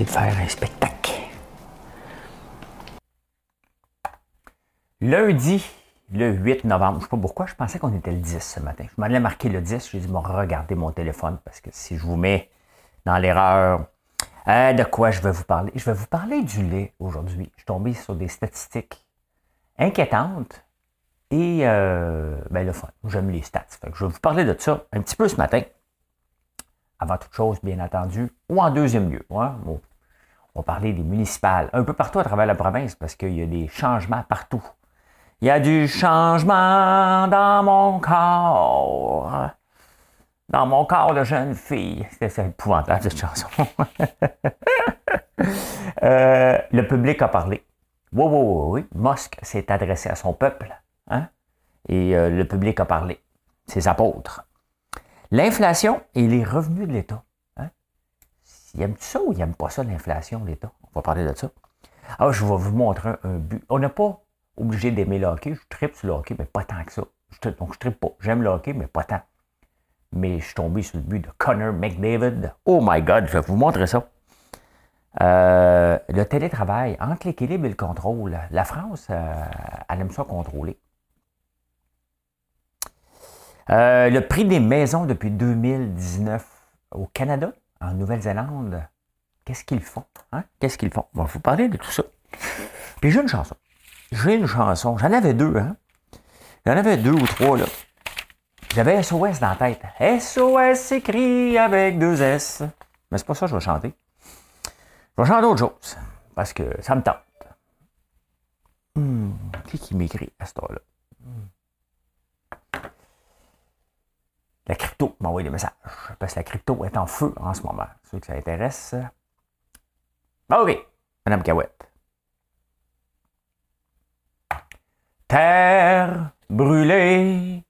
De faire un spectacle. Lundi, le 8 novembre, je sais pas pourquoi, je pensais qu'on était le 10 ce matin. Je m'allais marquer le 10, j'ai dit, bon, regardez mon téléphone parce que si je vous mets dans l'erreur, euh, de quoi je vais vous parler? Je vais vous parler du lait aujourd'hui. Je suis tombé sur des statistiques inquiétantes et euh, ben, le fun. J'aime les stats. je vais vous parler de ça un petit peu ce matin avant toute chose, bien entendu, ou en deuxième lieu. Hein? on va parler des municipales, un peu partout à travers la province, parce qu'il y a des changements partout. Il y a du changement dans mon corps. Dans mon corps de jeune fille. C'est épouvantable cette chanson. Euh, le public a parlé. Oui, oui, oui, oui. Musk s'est adressé à son peuple. Hein? Et euh, le public a parlé. Ses apôtres. L'inflation et les revenus de l'État. Hein? Il aime ça ou il n'aime pas ça, l'inflation, l'État? On va parler de ça. Ah, je vais vous montrer un, but. On n'est pas obligé d'aimer le hockey. Je tripe sur le hockey, mais pas tant que ça. donc, je tripe pas. J'aime le hockey, mais pas tant. Mais je suis tombé sur le but de Connor McDavid. Oh my God, je vais vous montrer ça. Euh, le télétravail, entre l'équilibre et le contrôle. La France, euh, elle aime ça contrôler. Euh, le prix des maisons depuis 2019 au Canada, en Nouvelle-Zélande, qu'est-ce qu'ils font? Hein? Qu'est-ce qu'ils font? On va vous parler de tout ça. Puis j'ai une chanson. J'ai une chanson. J'en avais deux, hein? J'en avais deux ou trois, là. J'avais SOS dans la tête. SOS écrit avec deux S. Mais c'est pas ça que je vais chanter. Je vais chanter autre chose. Parce que ça me tente. Hmm, qui qui m'écrit à ce temps-là? La crypto m'envoie des messages. Parce que la crypto est en feu en ce moment. Ceux que ça intéresse. OK. Madame Cahouette. Terre brûlée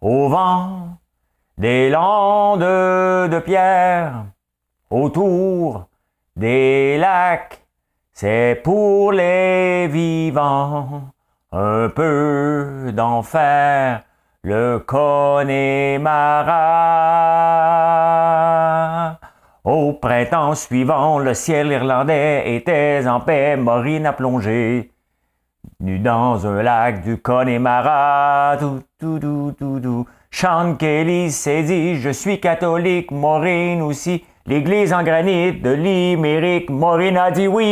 au vent des landes de pierre autour des lacs, c'est pour les vivants un peu d'enfer le Connemara. Au printemps suivant, le ciel irlandais était en paix, Maureen a plongé. Nu dans un lac du Connemara, tout, tout, tout, tout, tout. Sean Kelly s'est dit, je suis catholique, Maureen aussi. L'église en granit de Limérick, Maureen a dit oui.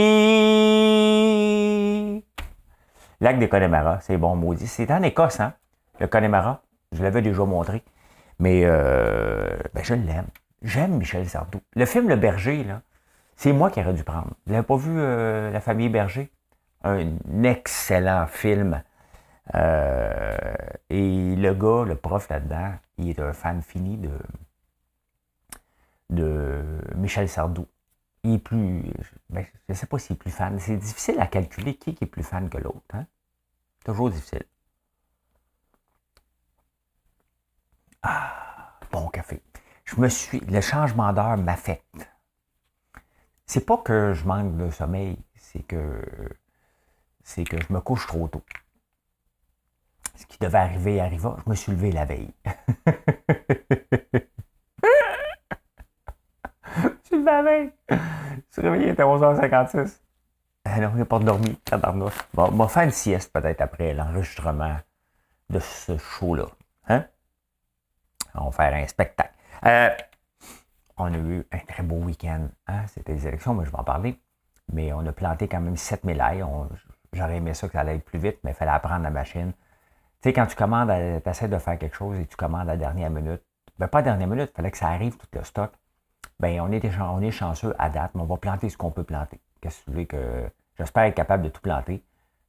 Lac de Connemara, c'est bon, maudit. C'est en Écosse, hein, le Connemara. Je l'avais déjà montré. Mais euh, ben je l'aime. J'aime Michel Sardou. Le film Le Berger, c'est moi qui aurais dû prendre. Vous n'avez pas vu euh, La famille Berger? Un excellent film. Euh, et le gars, le prof là-dedans, il est un fan fini de, de Michel Sardou. Il est plus. Ben, je ne sais pas s'il est plus fan. C'est difficile à calculer qui est plus fan que l'autre. Hein? Toujours difficile. Ah, bon café. Je me suis. Le changement d'heure m'affecte. C'est pas que je manque de sommeil, c'est que c'est que je me couche trop tôt. Ce qui devait arriver arriva. Je me suis levé la veille. je suis levé la veille. Je suis réveillé, à 11h56. Ah non, il n'a pas dormi, tabarnouche. Bon, on va faire une sieste peut-être après l'enregistrement de ce show-là. On va faire un spectacle. Euh, on a eu un très beau week-end. Hein? C'était les élections, mais je vais en parler. Mais on a planté quand même 7000 ailes. J'aurais aimé ça que ça allait plus vite, mais il fallait apprendre la machine. Tu sais, quand tu commandes, tu essaies de faire quelque chose et tu commandes à la dernière minute, ben pas à la dernière minute, il fallait que ça arrive tout le stock. Ben, on est, chanceux à date, mais on va planter ce qu'on peut planter. Qu'est-ce que tu veux que. J'espère être capable de tout planter,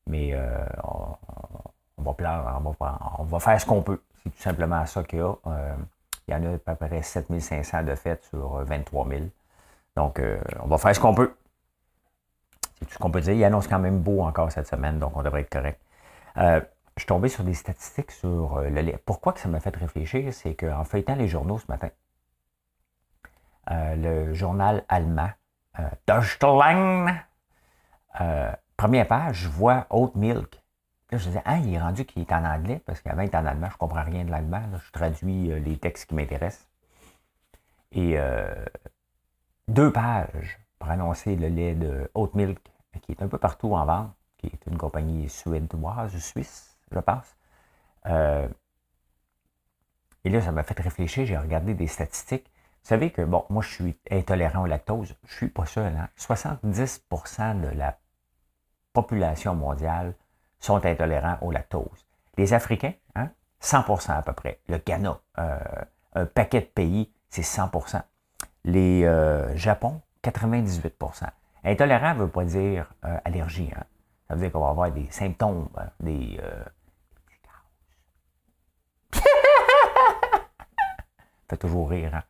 mais euh, on, va planter, on, va, on va faire ce qu'on peut. Tout simplement ça qu'il y a. Euh, il y en a à peu près 7500 de fait sur 23 000. Donc, on va faire ce qu'on peut. C'est tout ce qu'on peut dire. Il annonce quand même beau encore cette semaine, donc on devrait être correct. je suis tombé sur des statistiques sur le lait. Pourquoi que ça m'a fait réfléchir? C'est qu'en feuilletant les journaux ce matin, le journal allemand, Deutschland, première page, je vois Oat Milk. Là, je disais, ah, il est rendu qu'il est en anglais, parce qu'avant, il est en allemand, je ne comprends rien de l'allemand. Je traduis euh, les textes qui m'intéressent. Et euh, deux pages pour annoncer le lait de Haute Milk, qui est un peu partout en vente, qui est une compagnie suédoise ou suisse, je pense. Euh, et là, ça m'a fait réfléchir, j'ai regardé des statistiques. Vous savez que, bon, moi, je suis intolérant au lactose. Je ne suis pas seul. Hein? 70% de la population mondiale sont intolérants au lactose. Les Africains, 100% hein, à peu près. Le Ghana, euh, un paquet de pays, c'est 100% Les euh, Japon, 98% Intolérant ne veut pas dire euh, allergie. Hein. Ça veut dire qu'on va avoir des symptômes, hein, des... fait toujours rire, hein?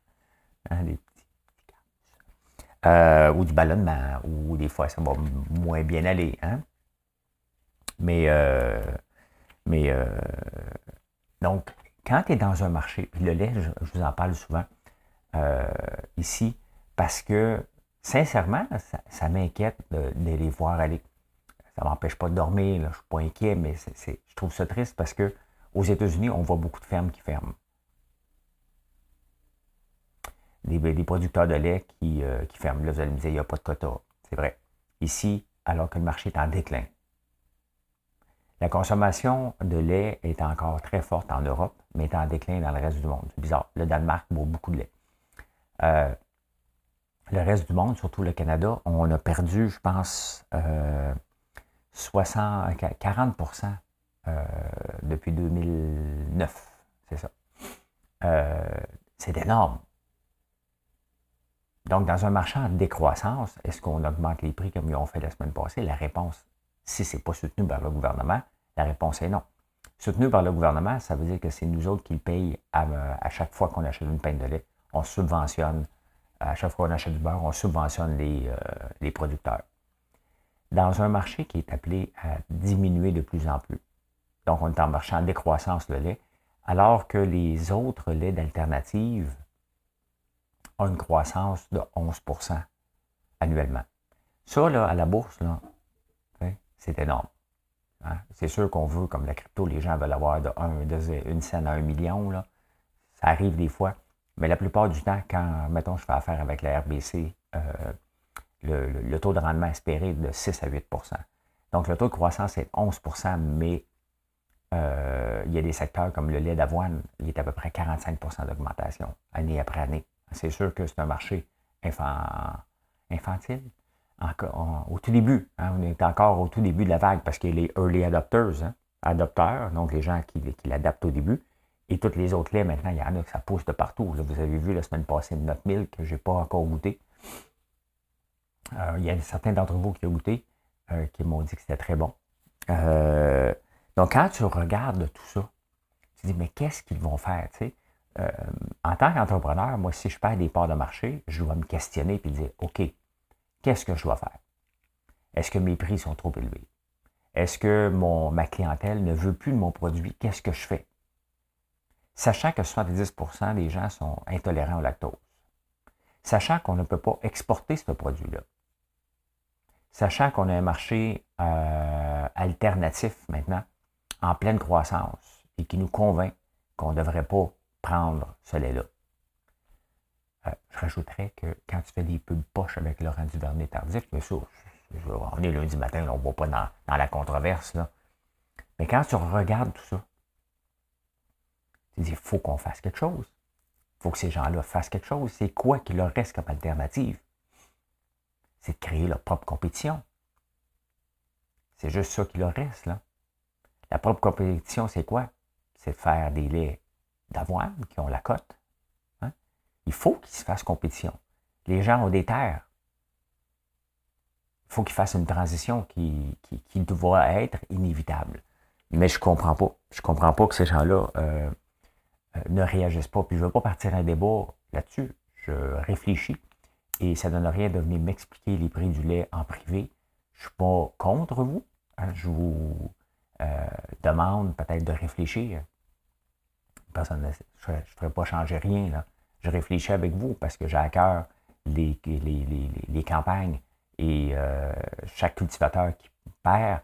hein des petits, ou du ballonnement, ou des fois ça va moins bien aller. Hein? Mais, euh, mais euh, donc, quand tu es dans un marché, puis le lait, je, vous en parle souvent euh, ici, parce que sincèrement, ça, m'inquiète de, les voir aller. Ça ne m'empêche pas de dormir, je ne suis pas inquiet, mais je trouve ça triste parce que aux États-Unis, on voit beaucoup de fermes qui ferment. Des, producteurs de lait qui, qui ferment. Là, vous allez me dire, il n'y a pas de quota. C'est vrai. Ici, alors que le marché est en déclin, la consommation de lait est encore très forte en Europe, mais est en déclin dans le reste du monde. C'est bizarre. Le Danemark boit beaucoup de lait. Euh, le reste du monde, surtout le Canada, on a perdu, je pense, 60, 40% euh, euh, depuis 2009. C'est ça. c'est énorme. Donc, dans un marché en décroissance, est-ce qu'on augmente les prix comme ils ont fait la semaine passée? La réponse si ce n'est pas soutenu par le gouvernement, la réponse est non. Soutenu par le gouvernement, ça veut dire que c'est nous autres qui le payent à, chaque fois qu'on achète une peine de lait. On subventionne, à chaque fois qu'on achète du beurre, on subventionne les, euh, les producteurs. Dans un marché qui est appelé à diminuer de plus en plus, donc on est en marché en décroissance le lait, alors que les autres laits d'alternative ont une croissance de 11% annuellement. Ça, là, à la bourse, là, c'est énorme. Hein. C'est sûr qu'on veut, comme la crypto, les gens veulent avoir de 1, de une scène à un million. Là. Ça arrive des fois. Mais la plupart du temps, quand, mettons, je fais affaire avec la RBC, euh, le, taux de rendement espéré est de 6 à 8% Donc, le taux de croissance est 11% mais euh, il y a des secteurs comme le lait d'avoine, il est à peu près 45% d'augmentation, année après année. C'est sûr que c'est un marché infantile, au tout début. Hein, on est encore au tout début de la vague parce qu'il y a les early adopters, hein, adopteurs, donc les gens qui, l'adaptent au début. Et toutes les autres laits, maintenant, il y en a que ça pousse de partout. vous avez vu la semaine passée notre mille que je n'ai pas encore goûté. Euh, il y a certains d'entre vous qui ont goûté, euh, qui m'ont dit que c'était très bon. Euh, donc, quand tu regardes tout ça, tu te dis, mais qu'est-ce qu'ils vont faire? en tant qu'entrepreneur, moi, si je perds des parts de marché, je dois me questionner et dire, OK, qu'est-ce que je dois faire? Est-ce que mes prix sont trop élevés? Est-ce que ma clientèle ne veut plus de mon produit? Qu'est-ce que je fais? Sachant que 70% des gens sont intolérants au lactose. Sachant qu'on ne peut pas exporter ce produit-là. Sachant qu'on a un marché euh, alternatif maintenant, en pleine croissance, et qui nous convainc qu'on ne devrait pas prendre ce lait-là. Euh, je rajouterais que quand tu fais des pubs poches avec Laurent Duvernay-Tardif, bien sûr, on est lundi matin, on ne va pas dans, la controverse, là. mais quand tu regardes tout ça, tu dis, il faut qu'on fasse quelque chose. Il faut que ces gens-là fassent quelque chose. C'est quoi qui leur reste comme alternative? C'est de créer leur propre compétition. C'est juste ça qui leur reste, là. La propre compétition, c'est quoi? C'est de faire des laits d'avoine qui ont la cote, il faut qu'ils se fassent compétition. Les gens ont des terres. Il faut qu'ils fassent une transition qui, qui, doit être inévitable. Mais je ne comprends pas. Je ne comprends pas que ces gens-là euh, euh, ne réagissent pas. Puis je ne veux pas partir un débat là-dessus. Je réfléchis. et ça ne donne rien de venir m'expliquer les prix du lait en privé. Je ne suis pas contre vous. Hein. je vous euh, demande peut-être de réfléchir. Je ne ferai pas changer rien. Là. Je réfléchis avec vous parce que j'ai à cœur les, les, campagnes et euh, chaque cultivateur qui perd,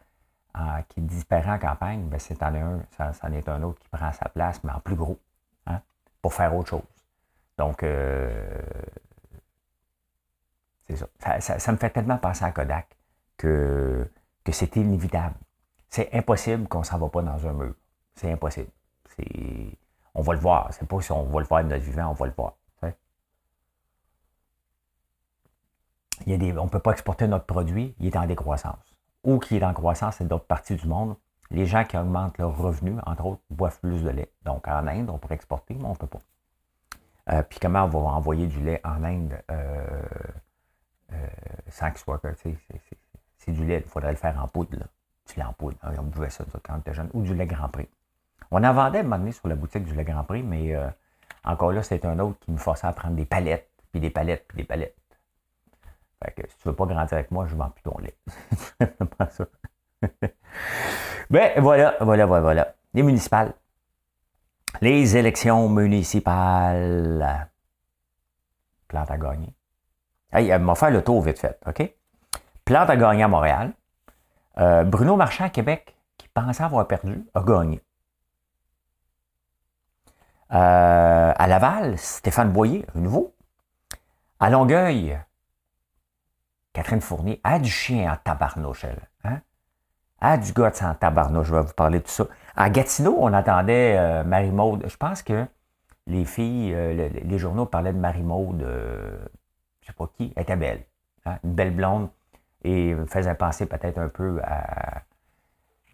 qui disparaît en campagne, ben c'est en un, ça, en est un autre qui prend sa place, mais en plus gros, hein, pour faire autre chose. Donc, euh, c'est ça. Ça, me fait tellement penser à Kodak que, que c'est inévitable. C'est impossible qu'on ne s'en va pas dans un mur. C'est impossible. On va le voir. C'est pas si on va le voir de notre vivant, on va le voir. Il on ne peut pas exporter notre produit, il est en décroissance. Ou qui est en croissance, c'est d'autres parties du monde. Les gens qui augmentent leurs revenus, entre autres, boivent plus de lait. Donc en Inde, on pourrait exporter, mais on ne peut pas. Euh, puis comment on va envoyer du lait en Inde euh, euh, sans qu'il soit. C'est du lait, il faudrait le faire en poudre. Là. Du lait en poudre. On buvait ça quand on était jeune. Ou du lait Grand Prix. On en vendait à un moment donné sur la boutique du lait Grand Prix, mais encore là, c'était un autre qui me forçait à prendre des palettes, puis des palettes, puis des palettes. Fait que si tu veux pas grandir avec moi, je vends plus ton lait. ça. ben voilà, voilà, voilà, voilà. Les municipales. Les élections municipales. Plante à gagner. Hey, elle m'a fait le tour vite fait, OK? Plante a gagné à Montréal. Euh, Bruno Marchand à Québec, qui pensait avoir perdu, a gagné. Euh, à Laval, Stéphane Boyer, un nouveau. À Longueuil, Catherine Fournier a du chien en tabarnouche, elle. Hein? A du gars en tabarnouche, je vais vous parler de tout ça. À Gatineau, on attendait euh, Marie-Maude. Je pense que les filles, euh, les journaux parlaient de Marie-Maude, je ne sais pas qui, elle était belle. Hein? Une belle blonde. Et faisait penser peut-être un peu à.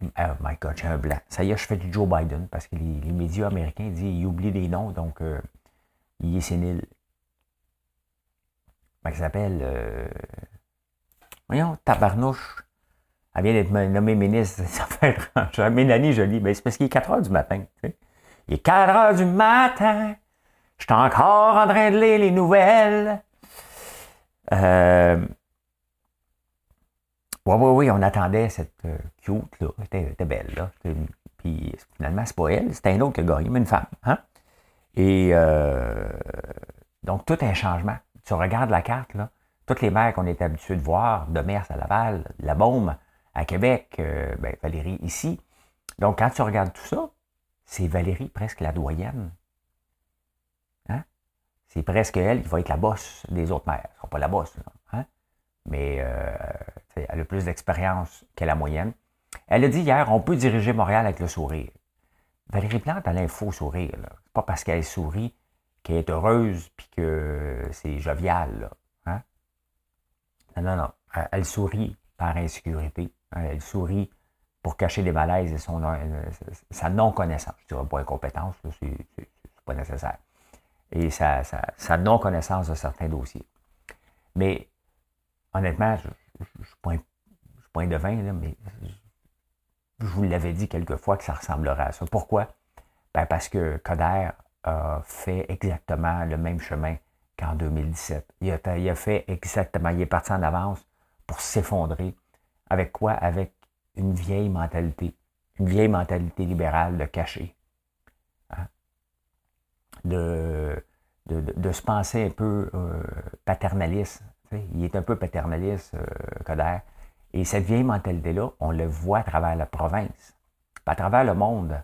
Oh my God, j'ai un blanc. Ça y est, je fais du Joe Biden parce que les, médias américains disent qu'ils oublient des noms, donc il est sénile. Comment il s'appelle Voyons, tabarnouche. Elle vient d'être nommée ministre des Affaires étrangères. Mélanie Jolie, ben c'est parce qu'il est 4 heures du matin. Il est 4 heures du matin. Je suis encore en train de lire les nouvelles. Euh... Oui, oui, oui, on attendait cette euh, cute, là. Elle était, belle, là. Puis finalement, c'est pas elle, c'était un autre qui a gagné, mais une femme. Hein? Et euh... donc, tout un changement. Tu regardes la carte, là toutes les maires qu'on est habitué de voir, de Mers à Laval, La Baume à Québec, euh, ben, Valérie ici. Donc, quand tu regardes tout ça, c'est Valérie presque la doyenne. Hein? C'est presque elle qui va être la bosse des autres maires. Ce sera pas la bosse, hein? Mais euh, elle a plus d'expérience que la moyenne. Elle a dit hier, on peut diriger Montréal avec le sourire. Valérie Plante, elle a un faux sourire. Ce n'est pas parce qu'elle sourit qu'elle est heureuse puis que c'est jovial. Non, non, Elle sourit par insécurité. Elle sourit pour cacher des malaises et son, euh, sa non-connaissance. Je dirais pas incompétence, c'est pas nécessaire. Et sa, non-connaissance de certains dossiers. Mais honnêtement, je ne suis pas un devin, mais je vous l'avais dit quelquefois que ça ressemblerait à ça. Pourquoi? Ben parce que Coder a fait exactement le même chemin qu'en 2017. Il a, fait exactement, il est parti en avance pour s'effondrer. Avec quoi? Avec une vieille mentalité. Une vieille mentalité libérale de cacher. Hein? De, de, se penser un peu euh, paternaliste. Il est un peu paternaliste, euh, Et cette vieille mentalité-là, on le voit à travers la province. À travers le monde,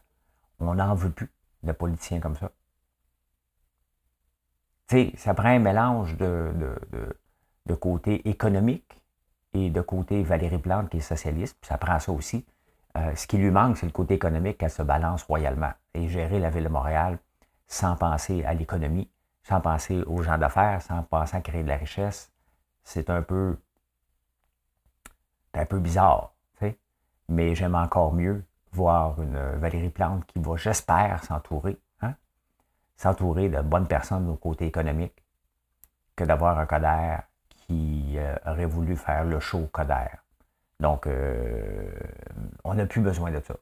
on n'en veut plus de politiciens comme ça ça prend un mélange de, de, côté économique et de côté Valérie Plante qui est socialiste, puis ça prend ça aussi. Euh, ce qui lui manque, c'est le côté économique qu'elle se balance royalement. Et gérer la ville de Montréal sans penser à l'économie, sans penser aux gens d'affaires, sans penser à créer de la richesse, c'est un peu, un peu bizarre. Mais j'aime encore mieux voir une Valérie Plante qui va, j'espère, s'entourer s'entourer de bonnes personnes au côté économique que d'avoir un Coder qui euh, aurait voulu faire le show Coder. Donc, euh, on n'a plus besoin de ça.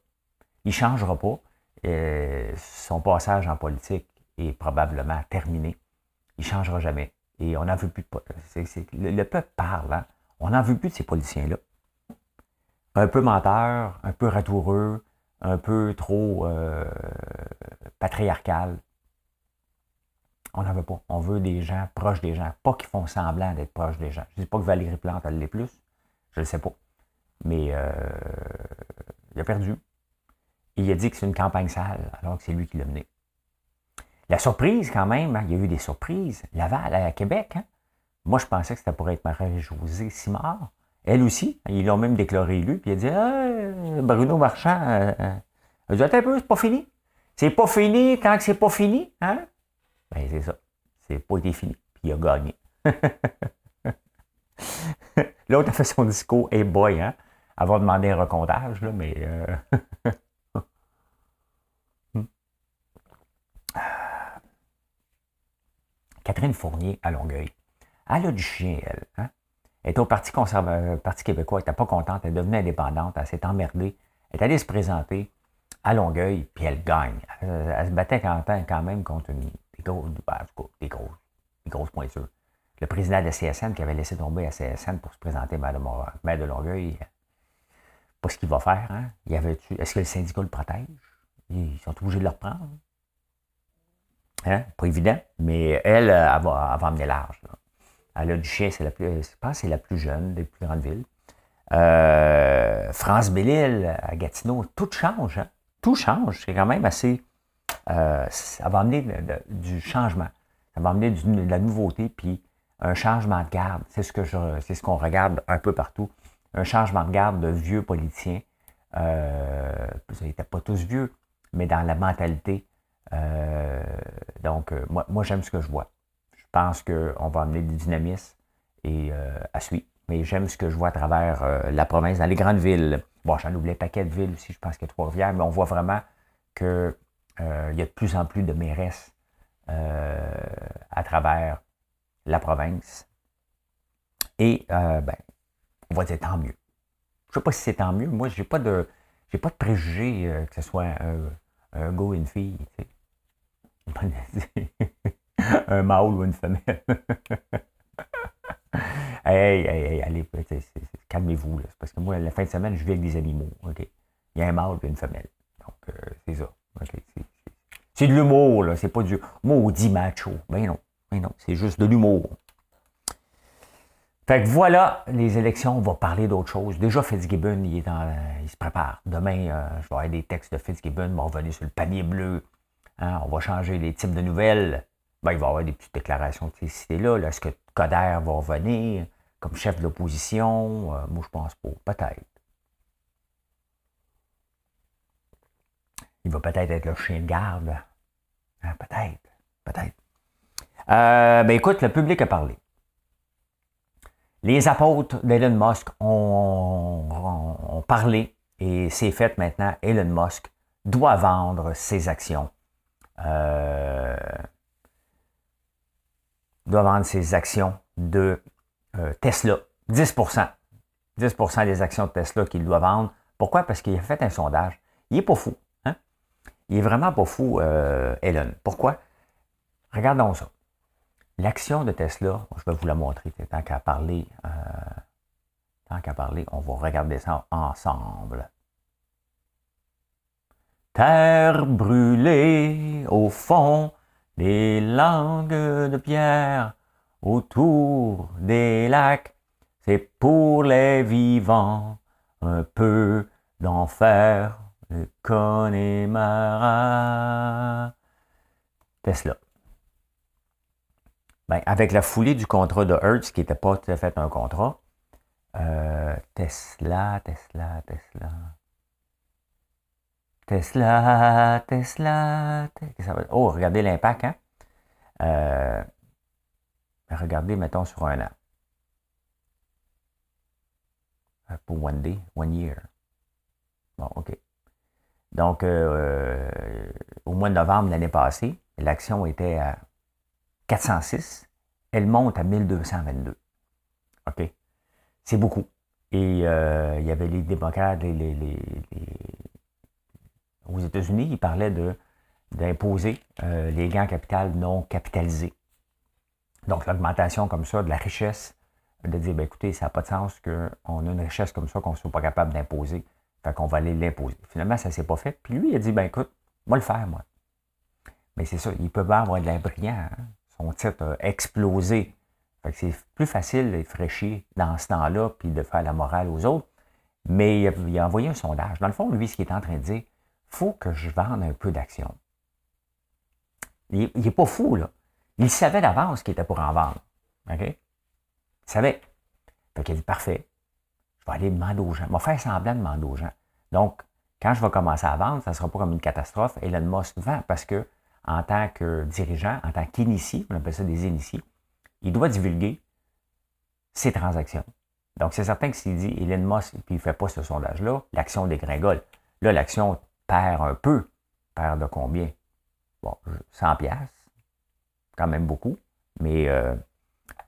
Il ne changera pas. son passage en politique est probablement terminé. Il ne changera jamais. Et on n'en veut plus de... le, le, peuple parle, hein? On n'en veut plus de ces politiciens-là. Un peu menteurs, un peu ratoureux, un peu trop euh, patriarcal. On n'en veut pas. On veut des gens proches des gens, pas qui font semblant d'être proches des gens. Je ne dis pas que Valérie Plante, elle l'est plus. Je ne le sais pas. Mais euh, il a perdu. il a dit que c'est une campagne sale, alors que c'est lui qui l'a mené. La surprise, quand même, hein, il y a eu des surprises. Laval, à Québec, hein. moi, je pensais que c'était pour être Marie-Josée Simard. Elle aussi, ils l'ont même déclaré élu, puis il a dit ah, Bruno Marchand, euh, euh. dit un peu, c'est pas fini. C'est pas fini tant que c'est pas fini, hein? Ben, c'est ça. C'est pas été fini. Puis il a gagné. L'autre a fait son discours, hey boy, hein? Avant de demander un recomptage, là, mais. Euh... Catherine Fournier à Longueuil. Elle a du chien, elle. Hein? Elle est au Parti conservateur, Parti québécois, elle n'était pas contente, elle est devenue indépendante, elle s'est emmerdée. Elle est allée se présenter à Longueuil, puis elle gagne. Elle, se battait quand, même contre une, des, gros, ben, des, grosses, des grosses pointures. Le président de la CSN qui avait laissé tomber la CSN pour se présenter maire de, Longueuil, pas ce qu'il va faire. Hein? Est-ce que le syndicat le protège? Ils sont obligés de le reprendre. Hein? Pas évident, mais elle, elle va, elle large. Elle a du chien, c'est la plus, je pense c'est la plus jeune des plus grandes villes. Euh, France Bellil à Gatineau, tout change. Hein? Tout change. C'est quand même assez. Euh, ça va amener du changement. Ça va amener de la nouveauté, puis un changement de garde. C'est ce que ce qu'on regarde un peu partout. Un changement de garde de vieux politiciens. Euh, ils n'étaient pas tous vieux, mais dans la mentalité, euh, donc, euh, moi, moi j'aime ce que je vois. Je pense qu'on va amener du dynamisme et euh, à suivre. Mais j'aime ce que je vois à travers la province, dans les grandes villes. Bon, j'en oublie un paquet de villes aussi, je pense qu'il y a Trois-Rivières, mais on voit vraiment qu'il y a de plus en plus de mairesses à travers la province. Et, ben, on va dire tant mieux. Je ne sais pas si c'est tant mieux. Moi, je n'ai pas de j'ai pas de préjugés que ce soit un, un gars ou une fille. un mâle ou une femelle. hey, hey, hey, allez, calmez-vous. Parce que moi, la fin de semaine, je vis avec des animaux. Il y a un mâle et une femelle. Donc, euh, c'est ça. c'est de l'humour, là. C'est pas du maudit macho. Ben non. Ben non. C'est juste de l'humour. Fait que voilà, les élections, on va parler d'autre chose. Déjà, Fitzgibbon, il, est dans, il se prépare. Demain, euh, je vais avoir des textes de Fitzgibbon, on va revenir sur le panier bleu. Hein, on va changer les types de nouvelles. Ben, il va y avoir des petites déclarations de ces cités-là. Est-ce que Coder va revenir comme chef de l'opposition? Euh, moi, je pense pas. Peut-être. Il va peut-être être le chien de garde. Hein, peut-être. Peut-être. Euh, ben écoute, le public a parlé. Les apôtres d'Elon Musk ont parlé et c'est fait maintenant. Elon Musk doit vendre ses actions euh, doit vendre ses actions de euh, Tesla. 10% 10% des actions de Tesla qu'il doit vendre. Pourquoi? Parce qu'il a fait un sondage. Il n'est pas fou. Hein? Il est vraiment pas fou, euh, Elon. Pourquoi? Regardons ça. L'action de Tesla, je vais vous la montrer, tant qu'à parler, euh, tant qu'à parler, on va regarder ça ensemble. Terre brûlée au fond des langues de pierre, autour des lacs, c'est pour les vivants un peu d'enfer, le Connemara. Tesla. Ben, avec la foulée du contrat de Hertz, qui n'était pas tout à fait un contrat, euh, Tesla, Tesla, Tesla. Tesla, Tesla, Tesla. Oh, regardez l'impact, hein? Euh, regardez, mettons, sur un an. Euh, pour one day, one year. Bon, OK. Donc, euh, au mois de novembre l'année passée, l'action était à 406. Elle monte à 1222. OK? C'est beaucoup. Et il y avait les démocrates, les, les aux États-Unis, il parlait de, d'imposer euh, les gains en capital non capitalisés. Donc, l'augmentation comme ça de la richesse, de dire, ben, écoutez, ça n'a pas de sens qu'on a une richesse comme ça qu'on ne soit pas capable d'imposer. Fait qu'on va aller l'imposer. Finalement, ça ne s'est pas fait. Puis lui, il a dit, ben écoute, moi le faire, moi. Mais c'est ça, il peut pas avoir de l'air. Hein. Son titre a explosé. Fait que c'est plus facile d'être fraîchi dans ce temps-là, puis de faire la morale aux autres. Mais il a, envoyé un sondage. Dans le fond, lui, ce qu'il est en train de dire, faut que je vende un peu d'actions. Il n'est pas fou, là. Il savait d'avance qu'il était pour en vendre. Il savait. Fait qu'il a dit, parfait. Je vais aller demander aux gens. Je vais faire semblant de demander aux gens. Donc, quand je vais commencer à vendre, ça ne sera pas comme une catastrophe. Elon Musk vend parce que, en tant que dirigeant, en tant qu'initié, on appelle ça des initiés, il doit divulguer ses transactions. Donc, c'est certain que s'il dit Elon Musk, puis il ne fait pas ce sondage-là, l'action dégringole. Là, l'action perd un peu. Perd de combien? Bon, 100 pièces, quand même beaucoup. Mais, euh,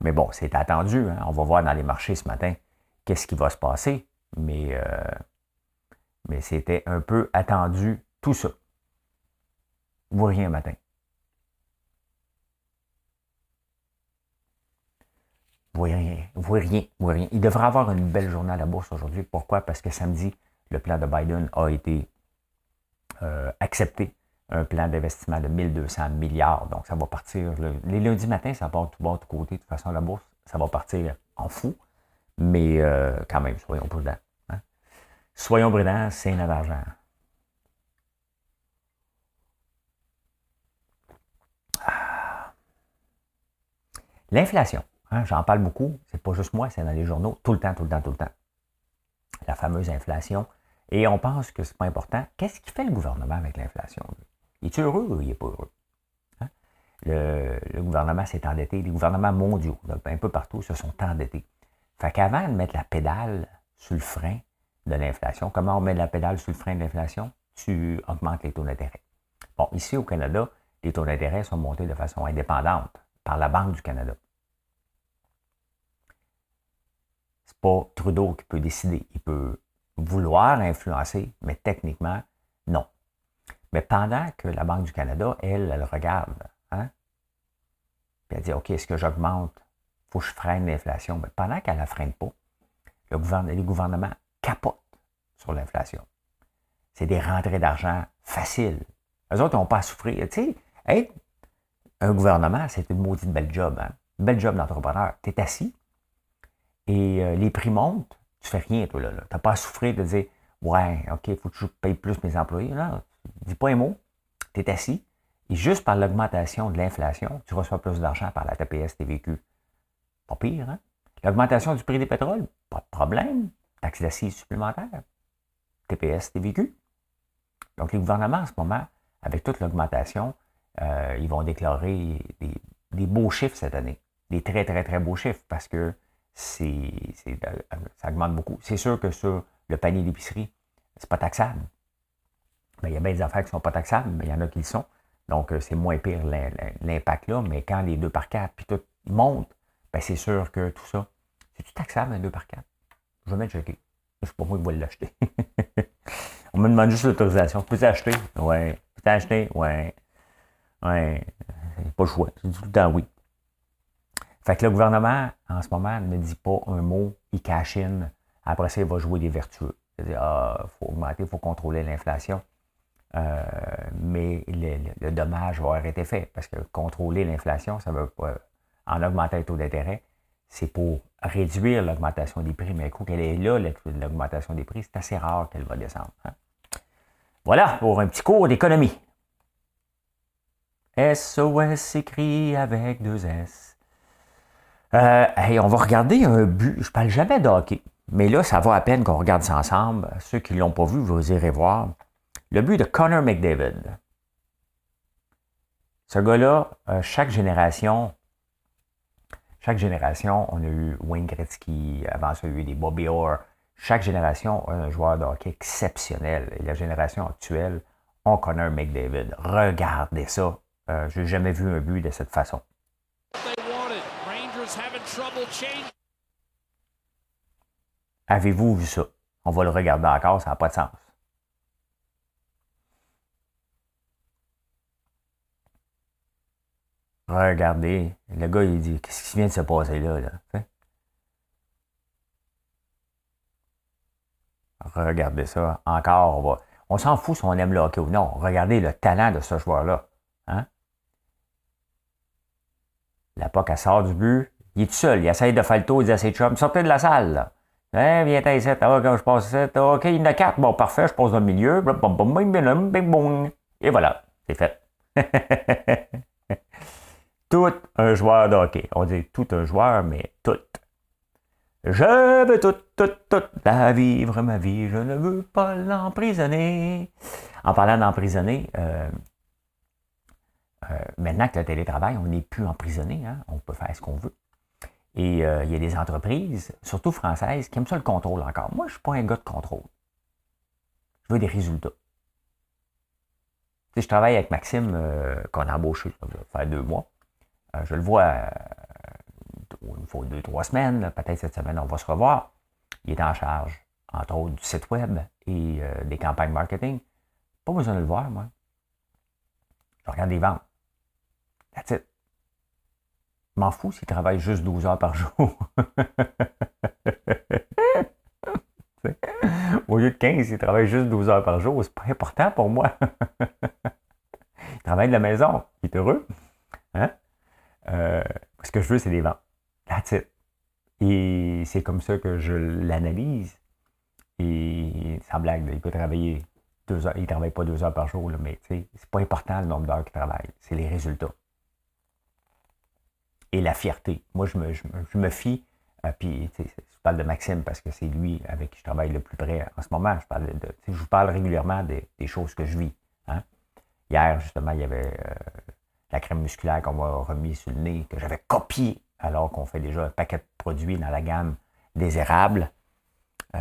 mais bon, c'est attendu. Hein. On va voir dans les marchés ce matin qu'est-ce qui va se passer. Mais, euh, mais c'était un peu attendu tout ça. Vous rien matin. Vous rien, vous rien, vous rien. Il devrait avoir une belle journée à la bourse aujourd'hui. Pourquoi? Parce que samedi, le plan de Biden a été euh, accepté. Un plan d'investissement de 1200 milliards. Donc, ça va partir. les lundis matins, ça part tout bas, tout côté. De toute façon, la bourse, ça va partir en fou. Mais euh, quand même, soyons prudents. Hein. Soyons prudents, c'est notre argent. Ah. L'inflation. Hein, j'en parle beaucoup, c'est pas juste moi, c'est dans les journaux, tout le temps, tout le temps, tout le temps. La fameuse inflation. Et on pense que c'est pas important. Qu'est-ce qui fait le gouvernement avec l'inflation? Il est heureux ou il n'est pas heureux? Hein? Le, gouvernement s'est endetté, les gouvernements mondiaux, un peu partout, se sont endettés. Fait qu'avant de mettre la pédale sur le frein de l'inflation, comment on met la pédale sur le frein de l'inflation? Tu augmentes les taux d'intérêt. Bon, ici au Canada, les taux d'intérêt sont montés de façon indépendante par la Banque du Canada. pas Trudeau qui peut décider. Il peut vouloir influencer, mais techniquement, non. Mais pendant que la Banque du Canada, elle, elle regarde, hein, puis elle dit, OK, est-ce que j'augmente? Faut que je freine l'inflation. Mais pendant qu'elle ne la freine pas, le gouvernement, les gouvernements capotent sur l'inflation. C'est des rentrées d'argent faciles. Eux autres n'ont pas à souffrir. Tu sais, un gouvernement, c'est une maudite belle job. Hein? Belle job d'entrepreneur. Tu es assis, et euh, les prix montent, tu fais rien, toi, là. Tu n'as pas à souffrir de dire Ouais, OK, il faut que je paye plus mes employés. Non, dis pas un mot. Tu es assis. Et juste par l'augmentation de l'inflation, tu reçois plus d'argent par la TPS TVQ. Pas pire, hein? L'augmentation du prix des pétroles, pas de problème. Taxe d'assises supplémentaire. TPS TVQ. Donc, les gouvernements, en ce moment, avec toute l'augmentation, euh, ils vont déclarer des, des, beaux chiffres cette année. Des très, très, très beaux chiffres parce que c'est, ça augmente beaucoup. C'est sûr que sur le panier d'épicerie, c'est pas taxable. Il y a bien des affaires qui ne sont pas taxables, mais il y en a qui le sont. Donc, euh, c'est moins pire l'impact là. Mais quand les 2 par 4 puis tout monte, ben, c'est sûr que tout ça, c'est-tu taxable un 2 par 4? Je vais mettre checker. Je sais pas moi qui vais l'acheter. On me demande juste l'autorisation. Peux-tu acheter? Ouais. Peux-tu acheter? Ouais. Ouais. Pas le choix. C'est tout le temps oui. Fait que le gouvernement, en ce moment, ne dit pas un mot, il cache Après ça, il va jouer des vertueux. Il ah, faut augmenter, il faut contrôler l'inflation. Euh, mais le, dommage va avoir été fait parce que contrôler l'inflation, ça veut pas, en augmentant les taux d'intérêt, c'est pour réduire l'augmentation des prix. Mais coup qu'elle est là, l'augmentation des prix, c'est assez rare qu'elle va descendre. Hein. Voilà pour un petit cours d'économie. SOS s'écrit avec deux S. Euh, on va regarder un but. Je parle jamais de hockey, mais là, ça va à peine qu'on regarde ça ensemble. Ceux qui ne l'ont pas vu, vous irez voir. Le but de Connor McDavid. Ce gars-là, euh, chaque génération, chaque génération, on a eu Wayne Gretzky, avant ça, il y a eu des Bobby Orr. Chaque génération a un joueur de hockey exceptionnel. Et la génération actuelle, on Connor McDavid. Regardez ça. Euh, je n'ai jamais vu un but de cette façon. Avez-vous vu ça? On va le regarder encore, ça n'a pas de sens. Regardez, le gars, il dit, qu'est-ce qui vient de se passer là? là? Regardez ça. Encore, on, on s'en fout si on aime le hockey ou non. Regardez le talent de ce joueur-là. Hein? La POC, elle sort du but. Il est tout seul. Il essaye de faire le tour. Il dit à ses chums, sortez de la salle. Hein, viens ici. Ah, quand je passe ici. OK, il y en a quatre. Bon, parfait. Je passe dans le milieu. Et voilà. C'est fait. tout un joueur de hockey. On dit tout un joueur, mais tout. Je veux tout, tout, tout la vivre, ma vie, je ne veux pas l'emprisonner. En parlant d'emprisonner, euh, euh, maintenant que le télétravail, on n'est plus emprisonné, hein, on peut faire ce qu'on veut. Et euh, il y a des entreprises, surtout françaises, qui aiment ça le contrôle encore. Moi, je ne suis pas un gars de contrôle. Je veux des résultats. Si je travaille avec Maxime, qu'on a embauché, ça faire deux mois. je le vois il faut deux, trois semaines, peut-être cette semaine, on va se revoir. Il est en charge, entre autres, du site web et euh, des campagnes marketing. Pas besoin de le voir, moi. Je regarde les ventes. That's it. Je m'en fous s'il travaille juste 12 heures par jour. Au lieu de 15, il travaille juste 12 heures par jour. C'est pas important pour moi. il travaille de la maison. Il est heureux. Hein? Euh, ce que je veux, c'est des ventes. That's it. Et c'est comme ça que je l'analyse. Et sans blague, il peut travailler deux heures. Il ne travaille pas deux heures par jour, là, mais c'est pas important le nombre d'heures qu'il travaille. C'est les résultats. Et la fierté. Moi, je me, je me, fie. Euh, puis, je parle de Maxime parce que c'est lui avec qui je travaille le plus près en ce moment. Je, parle je vous parle régulièrement des, choses que je vis. Hein. Hier, justement, il y avait euh, la crème musculaire qu'on m'a remis sur le nez, que j'avais copié alors qu'on fait déjà un paquet de produits dans la gamme des érables. Euh,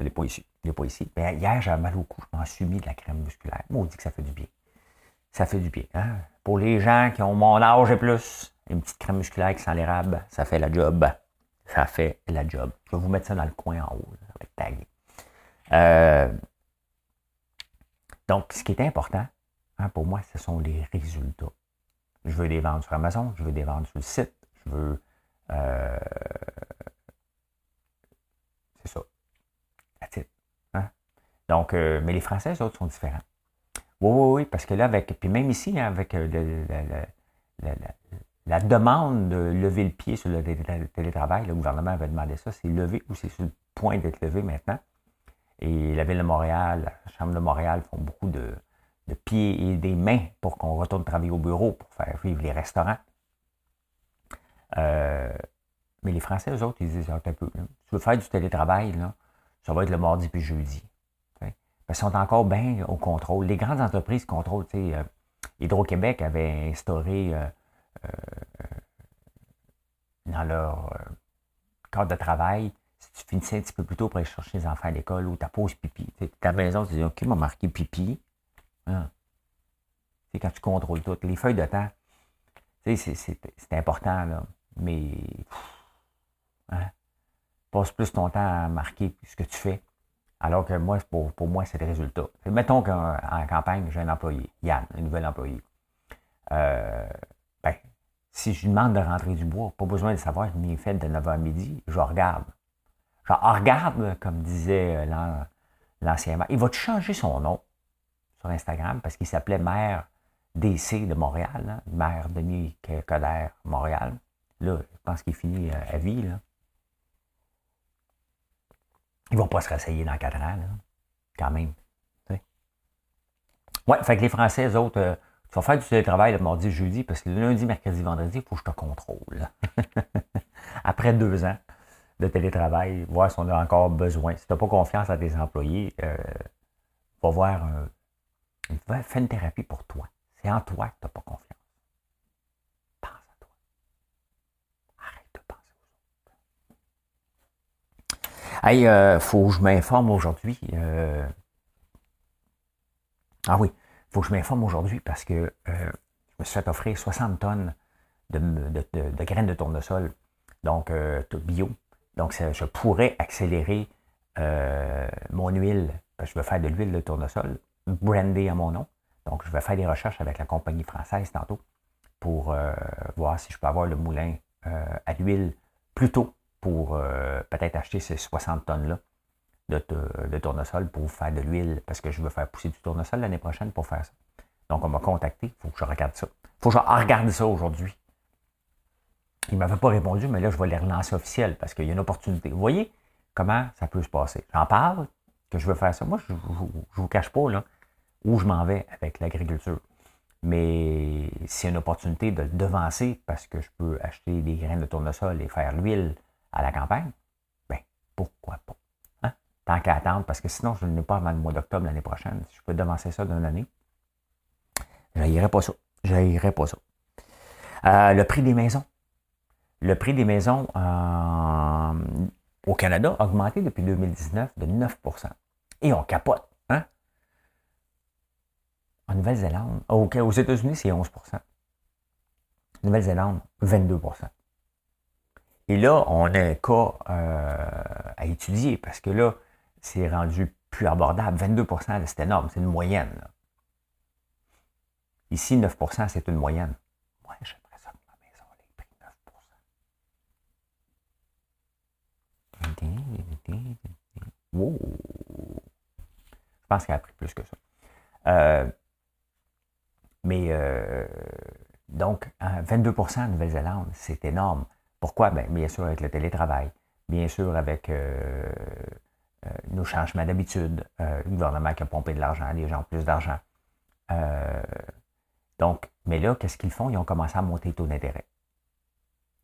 je pas ici. Je pas ici. Mais hier, j'avais mal au cou. Je m'en suis mis de la crème musculaire. Moi, on dit que ça fait du bien. Ça fait du bien. Hein? Pour les gens qui ont mon âge et plus, une petite crème musculaire qui sent l'érable, ça fait la job. Ça fait la job. Je vais vous mettre ça dans le coin en haut. Tagué. Euh, donc, ce qui est important hein, pour moi, ce sont les résultats. Je veux des ventes sur Amazon, je veux des ventes sur le site, je veux. Euh, c'est ça. Hein? Donc, euh, mais les Français, eux autres, sont différents. Oui, oui, oui, parce que là, avec. Puis même ici, hein, avec euh, la demande de lever le pied sur le télétravail, le gouvernement avait demandé ça, c'est levé ou c'est sur le point d'être levé maintenant. Et la Ville de Montréal, la Chambre de Montréal font beaucoup de, pieds et des mains pour qu'on retourne travailler au bureau, pour faire vivre les restaurants. Euh, mais les Français, eux autres, ils disent un peu. tu veux faire du télétravail, là, ça va être le mardi puis jeudi. Qu'ils sont encore bien au contrôle. Les grandes entreprises contrôlent. Euh, Hydro-Québec avait instauré euh, dans leur cadre de travail, si tu finissais un petit peu plus tôt pour aller chercher les enfants à l'école ou ta pause pipi, ta maison, tu dis OK, m'a marqué pipi. C'est quand tu contrôles tout. Les feuilles de temps, c'est important. Là mais hein, passe plus ton temps à marquer ce que tu fais. Alors que moi, pour, pour moi, c'est le résultat. Mettons qu'en campagne, j'ai un employé, Yann, un nouvel employé. Euh, ben, si je lui demande de rentrer du bois, pas besoin de savoir qu'il est fait de 9h à midi, je regarde. Je regarde, comme disait euh, l'ancien maire. Il va te changer son nom sur Instagram parce qu'il s'appelait maire DC de Montréal, hein, maire Denis Coderre Montréal. Là, je pense qu'il finit euh, à vie. Là. Ils vont pas se rasseyer dans quatre ans, quand même. Oui, fait que les Français, eux autres, euh, tu vas faire du télétravail le mardi, jeudi, parce que le lundi, mercredi, vendredi, il faut que je te contrôle. Après deux ans de télétravail, voir si on a encore besoin. Si tu n'as pas confiance à tes employés, euh, va voir un. Fais une thérapie pour toi. C'est en toi que tu n'as pas confiance. Hey, euh, faut que je m'informe aujourd'hui. Euh, ah oui, faut que je m'informe aujourd'hui parce que euh, je me suis offrir 60 tonnes de, graines de tournesol, donc bio. Donc, je pourrais accélérer mon huile, parce que je veux faire de l'huile de tournesol, brandée à mon nom. Donc, je vais faire des recherches avec la compagnie française tantôt. pour voir si je peux avoir le moulin à l'huile plus tôt pour peut-être acheter ces 60 tonnes-là de, tournesol pour faire de l'huile parce que je veux faire pousser du tournesol l'année prochaine pour faire ça. Donc, on m'a contacté. Il faut que je regarde ça. Il faut que je regarde ça aujourd'hui. Il ne m'avait pas répondu, mais là, je vais les relancer officiels parce qu'il y a une opportunité. Vous voyez comment ça peut se passer? J'en parle, que je veux faire ça. Moi, je ne vous cache pas là, où je m'en vais avec l'agriculture. Mais c'est une opportunité de le devancer parce que je peux acheter des graines de tournesol et faire l'huile à la campagne. Ben, pourquoi pas? Tant qu'à attendre, parce que sinon, je n'ai pas avant le mois d'octobre l'année prochaine. Si je peux devancer ça d'une année, je n'irai pas ça. Je pas ça. Euh, le prix des maisons. Le prix des maisons euh, au Canada a augmenté depuis 2019 de 9% Et on capote. Hein? En Nouvelle-Zélande, aux États-Unis, c'est 11% Nouvelle-Zélande, 22% Et là, on a un cas euh, à étudier parce que là, c'est rendu plus abordable. 22% c'est énorme, c'est une moyenne. Ici, 9% c'est une moyenne. Moi, j'aimerais ça que ma maison ait pris 9 wow. Je pense qu'elle a pris plus que ça. Euh, mais euh, donc, 22% en Nouvelle-Zélande, c'est énorme. Pourquoi? Bien, bien sûr, avec le télétravail, bien sûr, avec euh, nos changements d'habitude, euh, le gouvernement qui a pompé de l'argent, les gens ont plus d'argent. Euh, donc, mais là, qu'est-ce qu'ils font? Ils ont commencé à monter les taux d'intérêt.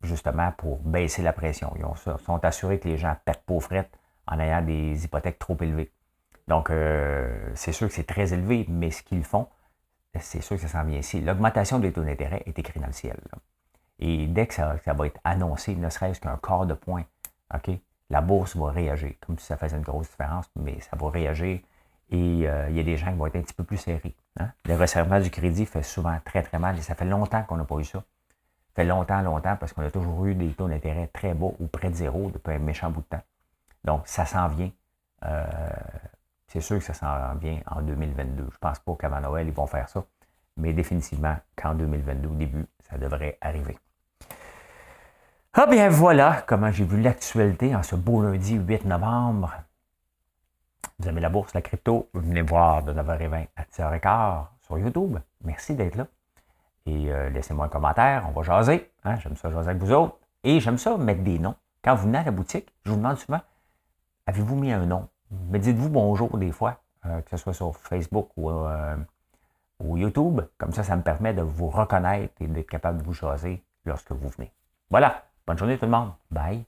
Justement pour baisser la pression. Ils sont assurés que les gens perdent pas en ayant des hypothèques trop élevées. Donc, c'est sûr que c'est très élevé, mais ce qu'ils font, c'est sûr que ça s'en vient ici. L'augmentation des taux d'intérêt est écrite dans le ciel. Et dès que ça, ça, va être annoncé, ne serait-ce qu'un quart de point, OK, la bourse va réagir, comme si ça faisait une grosse différence, mais ça va réagir et euh, il y a des gens qui vont être un petit peu plus serrés. Hein. Le resserrement du crédit fait souvent très, très mal et ça fait longtemps qu'on n'a pas eu ça. Ça fait longtemps, longtemps parce qu'on a toujours eu des taux d'intérêt très bas ou près de zéro depuis un méchant bout de temps. Donc, ça s'en vient. Euh, c'est sûr que ça s'en vient en 2022. Je ne pense pas qu'avant Noël, ils vont faire ça. Mais définitivement, qu'en 2022, au début, ça devrait arriver. Ah bien voilà comment j'ai vu l'actualité en ce beau lundi 8 novembre. Vous aimez la bourse, la crypto, venez voir de 9h20 à 10h15 sur YouTube. Merci d'être là. Et euh, laissez-moi un commentaire, on va jaser. Hein? J'aime ça jaser avec vous autres. Et j'aime ça mettre des noms. Quand vous venez à la boutique, je vous demande souvent, avez-vous mis un nom? Mais dites-vous bonjour des fois, euh, que ce soit sur Facebook ou, euh, ou YouTube. Comme ça, ça me permet de vous reconnaître et d'être capable de vous jaser lorsque vous venez. Voilà. Bonne journée tout le monde. Bye.